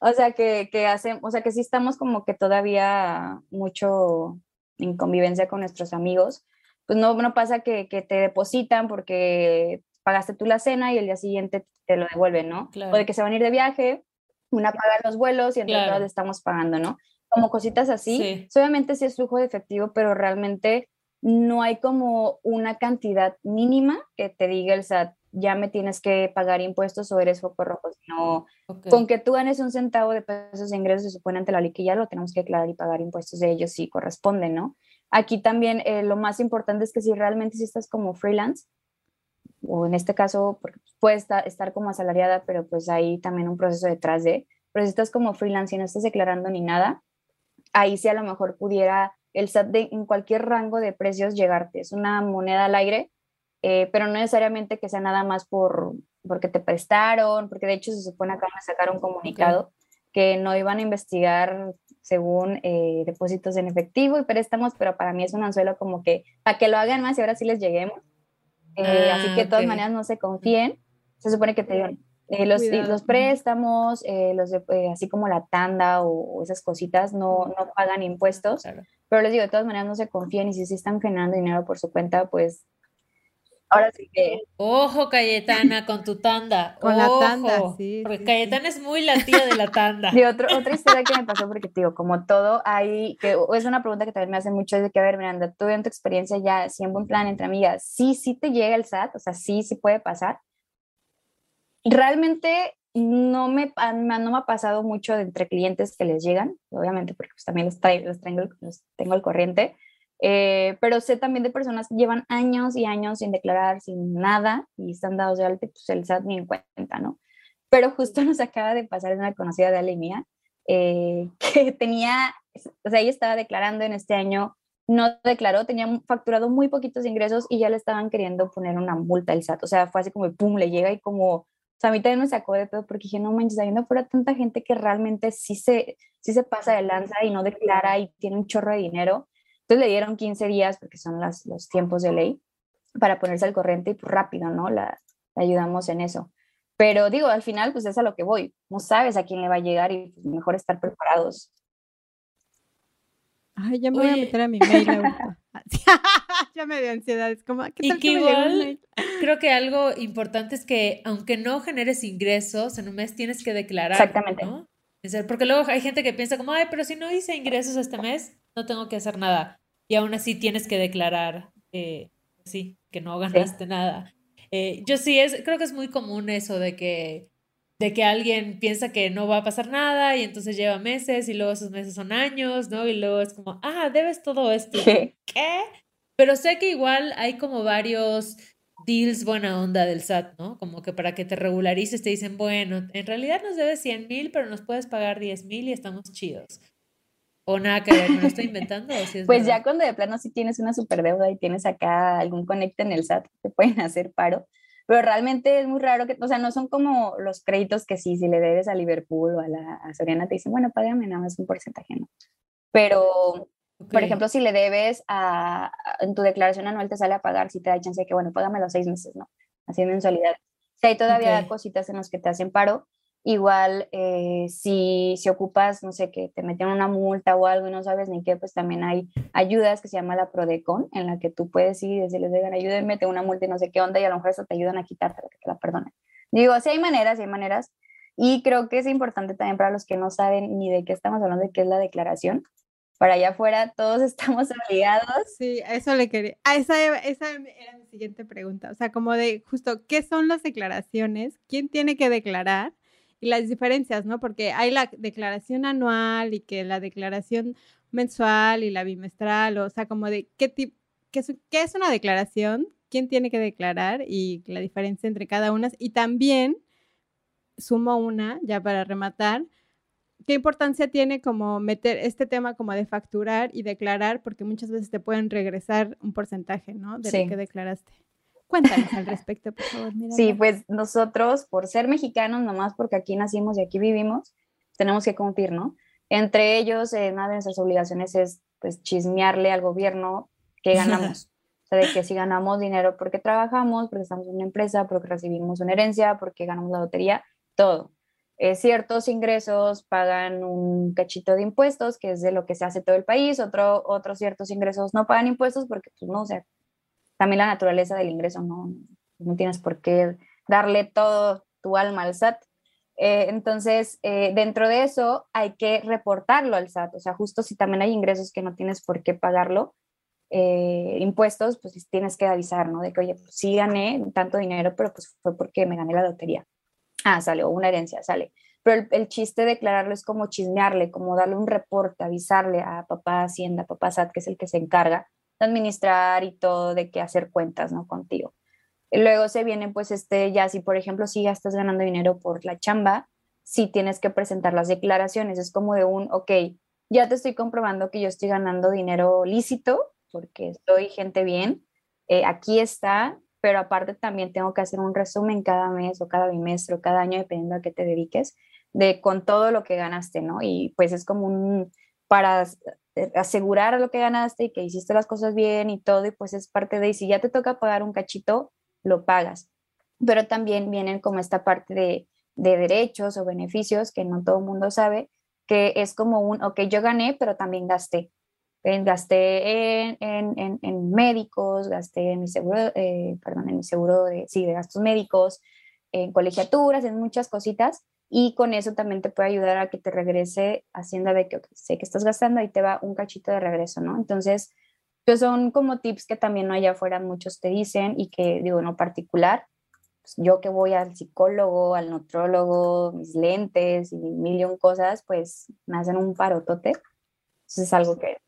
o sea, que, que hacen, o sea, que sí estamos como que todavía mucho en convivencia con nuestros amigos. Pues no, no pasa que, te depositan porque pagaste tú la cena y el día siguiente te lo devuelven, ¿no? O de que se van a ir de viaje, una paga los vuelos y entre todas estamos pagando, ¿no? como cositas así. Obviamente sí es flujo de efectivo, pero realmente no hay como una cantidad mínima que te diga el SAT, ya me tienes que pagar impuestos o eres foco rojo, sino con que tú ganes un centavo de pesos de ingresos, se supone ante la ley que ya lo tenemos que declarar y pagar impuestos de ellos si corresponde, ¿no? Aquí también eh, lo más importante es que si realmente si estás como freelance, o en este caso, puedes estar, estar como asalariada, pero pues hay también un proceso detrás de, pero si estás como freelance y no estás declarando ni nada, ahí sí a lo mejor pudiera el SAT en cualquier rango de precios llegarte. Es una moneda al aire, eh, pero no necesariamente que sea nada más por porque te prestaron, porque de hecho se supone que van a sacar un comunicado que no iban a investigar según eh, depósitos en efectivo y préstamos, pero para mí es un anzuelo como que para que lo hagan más y ahora sí les lleguemos. Eh, así que de todas maneras no se confíen. Se supone que te eh, los, los, préstamos, los así como la tanda o, esas cositas no, no pagan impuestos. Pero les digo, de todas maneras no se confíen y si sí están generando dinero por su cuenta, pues Ahora sí que. Ojo, Cayetana, con tu tanda. Con la tanda, sí. Porque Cayetana es muy la tía de la tanda. Y otra historia que me pasó, porque te digo, como todo, hay. que Es una pregunta que también me hacen mucho: es de que, a ver, Miranda, tú en tu experiencia ya, si en buen plan entre amigas, sí, sí te llega el SAT, o sea, sí, sí puede pasar. Realmente no me, no me ha pasado mucho entre clientes que les llegan, obviamente, porque pues, también los, traigo, los, traigo, los tengo al corriente eh, pero sé también de personas que llevan años y años sin declarar, sin nada, y están dados de alta, pues el SAT ni en cuenta, ¿no? Pero justo nos acaba de pasar una conocida de Ale eh, que tenía, o sea, ella estaba declarando en este año, no declaró, tenía facturado muy poquitos ingresos y ya le estaban queriendo poner una multa al SAT. O sea, fue así como, pum, le llega y como, o sea, a mí también me sacó de todo porque dije, no manches, ahí no fuera tanta gente que realmente sí se, sí se pasa de lanza y no declara y tiene un chorro de dinero entonces le dieron 15 días, porque son las, los tiempos de ley, para ponerse al corriente y pues rápido, ¿no? La, ayudamos en eso. Pero digo, al final, pues es a lo que voy. No sabes a quién le va a llegar y pues, mejor estar preparados. Ay, ya me voy a meter a mi mail ahorita. ya me dio ansiedad. Es como, ¿qué tal que igual, creo que algo importante es que aunque no generes ingresos en un mes, tienes que declarar. Exactamente. ¿no? Porque luego hay gente que piensa como, ay, pero si no hice ingresos este mes, no tengo que hacer nada. Y aún así tienes que declarar, eh, sí, que no ganaste nada. Eh, yo sí, es, creo que es muy común eso de que, de que alguien piensa que no va a pasar nada y entonces lleva meses y luego esos meses son años, ¿no? Y luego es como, ah, debes todo esto. ¿Qué? Pero sé que igual hay como varios deals buena onda del SAT, ¿no? Como que para que te regularices te dicen, bueno, en realidad nos debes 100 mil, pero nos puedes pagar 10 mil y estamos chidos. O nada que ver, ¿me lo estoy inventando? pues ya cuando de plano sí tienes una super deuda y tienes acá algún conecte en el SAT, te pueden hacer paro. Pero realmente es muy raro que, o sea, no son como los créditos que sí, si le debes a Liverpool o a la Soriana, te dicen, bueno, págame nada más un porcentaje, ¿no? Pero, por ejemplo, si le debes a, en tu declaración anual te sale a pagar, si te da chance de que, bueno, págame los seis meses, ¿no? Así en mensualidad. Si hay todavía cositas en los que te hacen paro, Igual, eh, si, si ocupas, no sé, que te meten una multa o algo y no sabes ni qué, pues también hay ayudas que se llama la Prodecon, en la que tú puedes ir y decirles, oigan, ayúdenme, tengo una multa y no sé qué onda, y a lo mejor eso te ayudan a quitarte que te la perdonen. Digo, sí hay maneras, sí hay maneras, y creo que es importante también para los que no saben ni de qué estamos hablando, de qué es la declaración. Para allá afuera todos estamos obligados. Sí, eso le quería. Ah, esa, esa era mi siguiente pregunta. O sea, como de justo, ¿qué son las declaraciones? ¿Quién tiene que declarar? Y las diferencias, ¿no? Porque hay la declaración anual y que la declaración mensual y la bimestral, o sea, como de qué tipo, qué es, qué es una declaración, quién tiene que declarar y la diferencia entre cada una. Y también, sumo una, ya para rematar, ¿qué importancia tiene como meter este tema como de facturar y declarar? Porque muchas veces te pueden regresar un porcentaje, ¿no? De lo que declaraste. Cuéntanos al respecto, por favor. Sí, pues nosotros, por ser mexicanos, nomás porque aquí nacimos y aquí vivimos, tenemos que cumplir, ¿no? Entre ellos, eh, una de nuestras obligaciones es pues chismearle al gobierno que ganamos. o sea, de que si ganamos dinero porque trabajamos, porque estamos en una empresa, porque recibimos una herencia, porque ganamos la lotería, todo. Eh, ciertos ingresos pagan un cachito de impuestos, que es de lo que se hace todo el país, Otro, otros ciertos ingresos no pagan impuestos porque, pues, no, o sea, también la naturaleza del ingreso, no, no tienes por qué darle todo tu alma al SAT. Eh, entonces, eh, dentro de eso hay que reportarlo al SAT, o sea, justo si también hay ingresos que no tienes por qué pagarlo, eh, impuestos, pues tienes que avisar, ¿no? De que, oye, pues sí gané tanto dinero, pero pues fue porque me gané la lotería. Ah, sale, o una herencia, sale. Pero el, el chiste de declararlo es como chismearle, como darle un reporte, avisarle a papá Hacienda, papá SAT, que es el que se encarga administrar y todo, de qué hacer cuentas, ¿no? Contigo. luego se viene, pues, este, ya si, por ejemplo, si ya estás ganando dinero por la chamba, sí tienes que presentar las declaraciones. Es como de un, ok, ya te estoy comprobando que yo estoy ganando dinero lícito, porque estoy gente bien, eh, aquí está, pero aparte también tengo que hacer un resumen cada mes o cada bimestre o cada año, dependiendo a qué te dediques, de con todo lo que ganaste, ¿no? Y pues es como un, para asegurar lo que ganaste y que hiciste las cosas bien y todo, y pues es parte de, y si ya te toca pagar un cachito, lo pagas. Pero también vienen como esta parte de, de derechos o beneficios que no todo el mundo sabe, que es como un, ok, yo gané, pero también gasté. gasté en, en, médicos, gasté en mi seguro, eh, perdón, en mi seguro de, sí, de gastos médicos, en colegiaturas, en muchas cositas, y con eso también te puede ayudar a que te regrese Hacienda de que sé que estás gastando y te va un cachito de regreso, ¿no? Entonces, pues son como tips que también allá afuera muchos te dicen y que digo, no particular, pues yo que voy al psicólogo, al nutrólogo, mis lentes y millón cosas, pues me hacen un parotote. Eso es algo que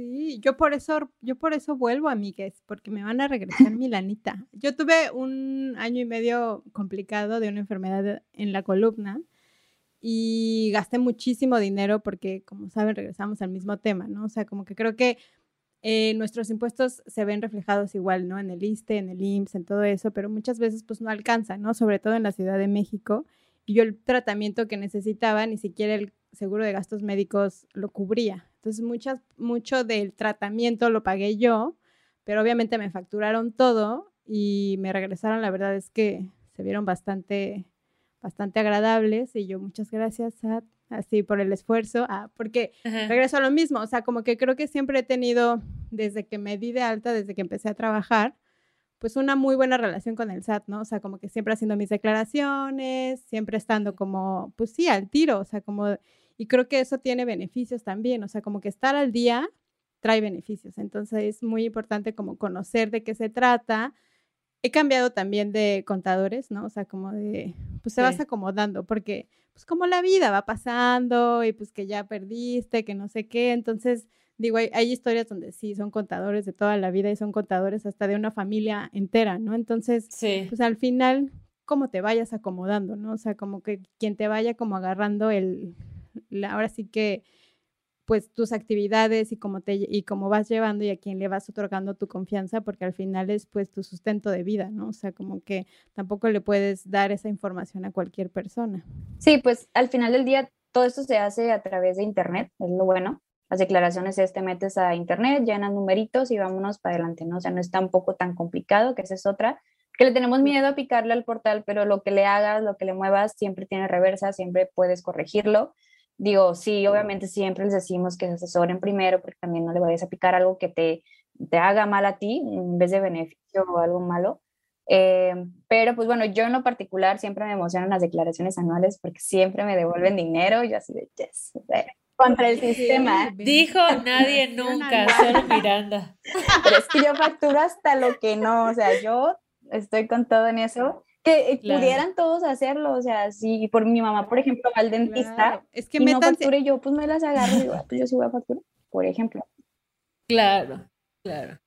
Sí, yo por eso, yo por eso vuelvo, amigues, porque me van a regresar mi lanita. Yo tuve un año y medio complicado de una enfermedad en la columna y gasté muchísimo dinero porque, como saben, regresamos al mismo tema, ¿no? O sea, como que creo que eh, nuestros impuestos se ven reflejados igual, ¿no? En el ISTE, en el IMSS, en todo eso, pero muchas veces pues no alcanza, ¿no? Sobre todo en la Ciudad de México. Y yo el tratamiento que necesitaba, ni siquiera el seguro de gastos médicos lo cubría. Entonces, muchas, mucho del tratamiento lo pagué yo, pero obviamente me facturaron todo y me regresaron, la verdad es que se vieron bastante, bastante agradables y yo muchas gracias a así por el esfuerzo, ah, porque regreso a lo mismo, o sea, como que creo que siempre he tenido, desde que me di de alta, desde que empecé a trabajar, pues una muy buena relación con el SAT, ¿no? O sea, como que siempre haciendo mis declaraciones, siempre estando como, pues sí, al tiro, o sea, como, y creo que eso tiene beneficios también, o sea, como que estar al día trae beneficios, entonces es muy importante como conocer de qué se trata. He cambiado también de contadores, ¿no? O sea, como de, pues se vas acomodando, porque pues como la vida va pasando y pues que ya perdiste, que no sé qué, entonces digo, hay, historias donde sí son contadores de toda la vida y son contadores hasta de una familia entera, ¿no? Entonces, pues al final, como te vayas acomodando, ¿no? O sea, como que quien te vaya como agarrando el, ahora sí que, pues tus actividades y cómo te y cómo vas llevando y a quién le vas otorgando tu confianza, porque al final es pues tu sustento de vida, ¿no? O sea, como que tampoco le puedes dar esa información a cualquier persona. Sí, pues al final del día todo esto se hace a través de internet, es lo bueno las declaraciones es te metes a internet, llenas numeritos y vámonos para adelante, ¿no? O sea, no es tampoco tan complicado, que esa es otra, que le tenemos miedo a picarle al portal, pero lo que le hagas, lo que le muevas, siempre tiene reversa, siempre puedes corregirlo. Digo, sí, obviamente siempre les decimos que se asesoren primero, porque también no le vayas a picar algo que te, te haga mal a ti en vez de beneficio o algo malo. Eh, pero pues bueno, yo en lo particular siempre me emocionan las declaraciones anuales porque siempre me devuelven dinero, yo así de, yes, contra el sistema. Dijo nadie nunca, solo Miranda. Pero es que yo facturo hasta lo que no, o sea, yo estoy con todo en eso. Que eh, pudieran todos hacerlo, o sea, si por mi mamá, por ejemplo, va al dentista es que y no facture yo, pues me las agarro y digo, ah, pues yo sí voy a facturar, por ejemplo. Claro, claro.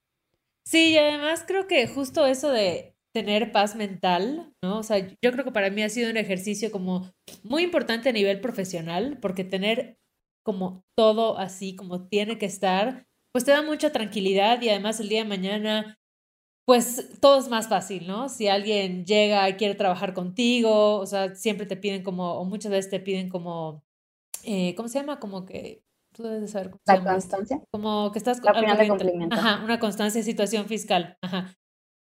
Sí, y además creo que justo eso de tener paz mental, ¿no? O sea, yo creo que para mí ha sido un ejercicio como muy importante a nivel profesional, porque tener como todo así como tiene que estar, pues te da mucha tranquilidad y además el día de mañana, pues todo es más fácil, ¿no? Si alguien llega y quiere trabajar contigo, o sea, siempre te piden como, o muchas veces te piden como, eh, ¿cómo se llama? Como que tú debes saber cómo La constancia. Como que estás... La de cumplimiento. Ajá, una constancia de situación fiscal. Ajá,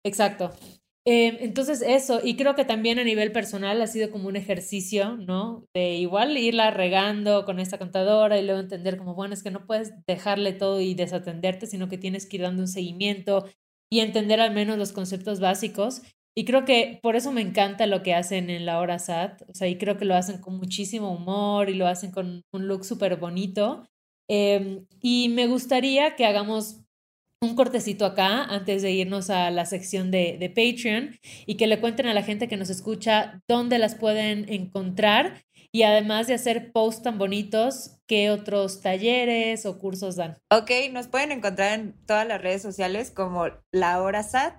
exacto. Em, entonces eso, y creo que también a nivel personal ha sido como un ejercicio, ¿no? De igual irla regando con esta contadora y luego entender como, bueno, es que no puedes dejarle todo y desatenderte, sino que tienes que ir dando un seguimiento y entender al menos los conceptos básicos. Y creo que por eso me encanta lo que hacen en la hora SAT, o sea, y creo que lo hacen con muchísimo humor y lo hacen con un look súper bonito. Em, y me gustaría que hagamos un cortecito acá antes de irnos a la sección de, de, Patreon y que le cuenten a la gente que nos escucha dónde las pueden encontrar y además de hacer posts tan bonitos, qué otros talleres o cursos dan. Ok, nos pueden encontrar en todas las redes sociales como La Hora SAT.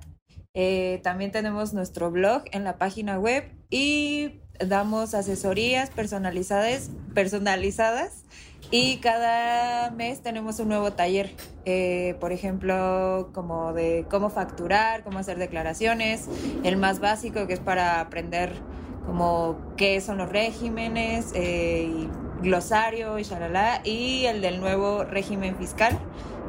Eh, también tenemos nuestro blog en la página web y damos asesorías personalizadas, personalizadas y cada mes tenemos un nuevo taller, eh, por ejemplo, como de cómo facturar, cómo hacer declaraciones, el más básico que es para aprender como qué son los regímenes eh, y glosario y shalala, y el del nuevo régimen fiscal,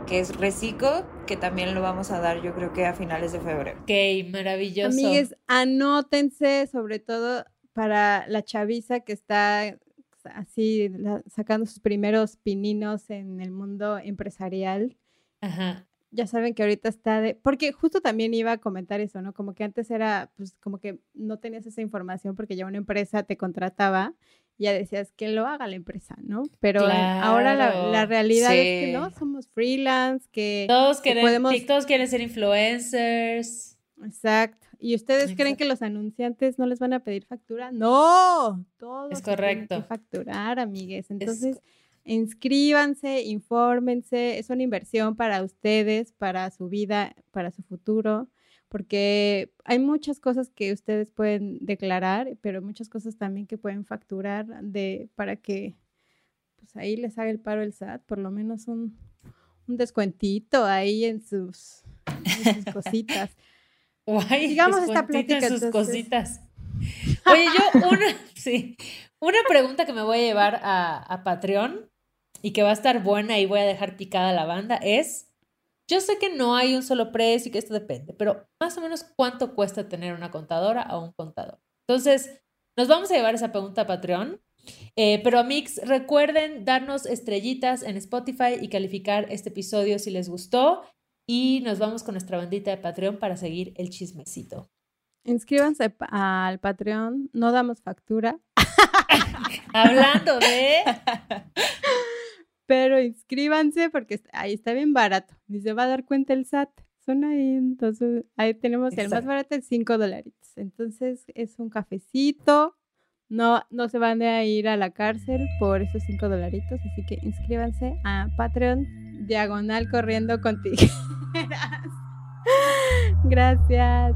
que es Recico, que también lo vamos a dar yo creo que a finales de febrero. Ok, maravilloso. Amigues, anótense sobre todo para la chaviza que está así sacando sus primeros pininos en el mundo empresarial. Ajá. Ya saben que ahorita está de, porque justo también iba a comentar eso, ¿no? Como que antes era, pues como que no tenías esa información porque ya una empresa te contrataba y ya decías que lo haga la empresa, ¿no? Pero ahora la, realidad es que no, somos freelance, que todos quieren, todos quieren ser influencers. Exacto. ¿Y ustedes creen que los anunciantes no les van a pedir factura? No, todos es correcto. Tienen que facturar, amigues. Entonces, inscríbanse, infórmense, es una inversión para ustedes, para su vida, para su futuro, porque hay muchas cosas que ustedes pueden declarar, pero muchas cosas también que pueden facturar de para que pues ahí les haga el paro el SAT, por lo menos un, un descuentito ahí en sus, en sus cositas. Guay, Digamos esta plática. sus cositas. Oye, yo una, sí, una pregunta que me voy a llevar a, a Patreon y que va a estar buena y voy a dejar picada la banda es, yo sé que no hay un solo precio y que esto depende, pero más o menos cuánto cuesta tener una contadora o un contador. Entonces, nos vamos a llevar esa pregunta a Patreon. Eh, pero Amix, recuerden darnos estrellitas en Spotify y calificar este episodio si les gustó. Y nos vamos con nuestra bandita de Patreon para seguir el chismecito. Inscríbanse al Patreon, no damos factura. Hablando de... Pero inscríbanse porque ahí está bien barato. Ni se va a dar cuenta el SAT. Son ahí, entonces ahí tenemos el más barato, el 5 dolaritos. Entonces es un cafecito. No, no se van a ir a la cárcel por esos 5 dolaritos. Así que inscríbanse a Patreon diagonal corriendo contigo. Gracias.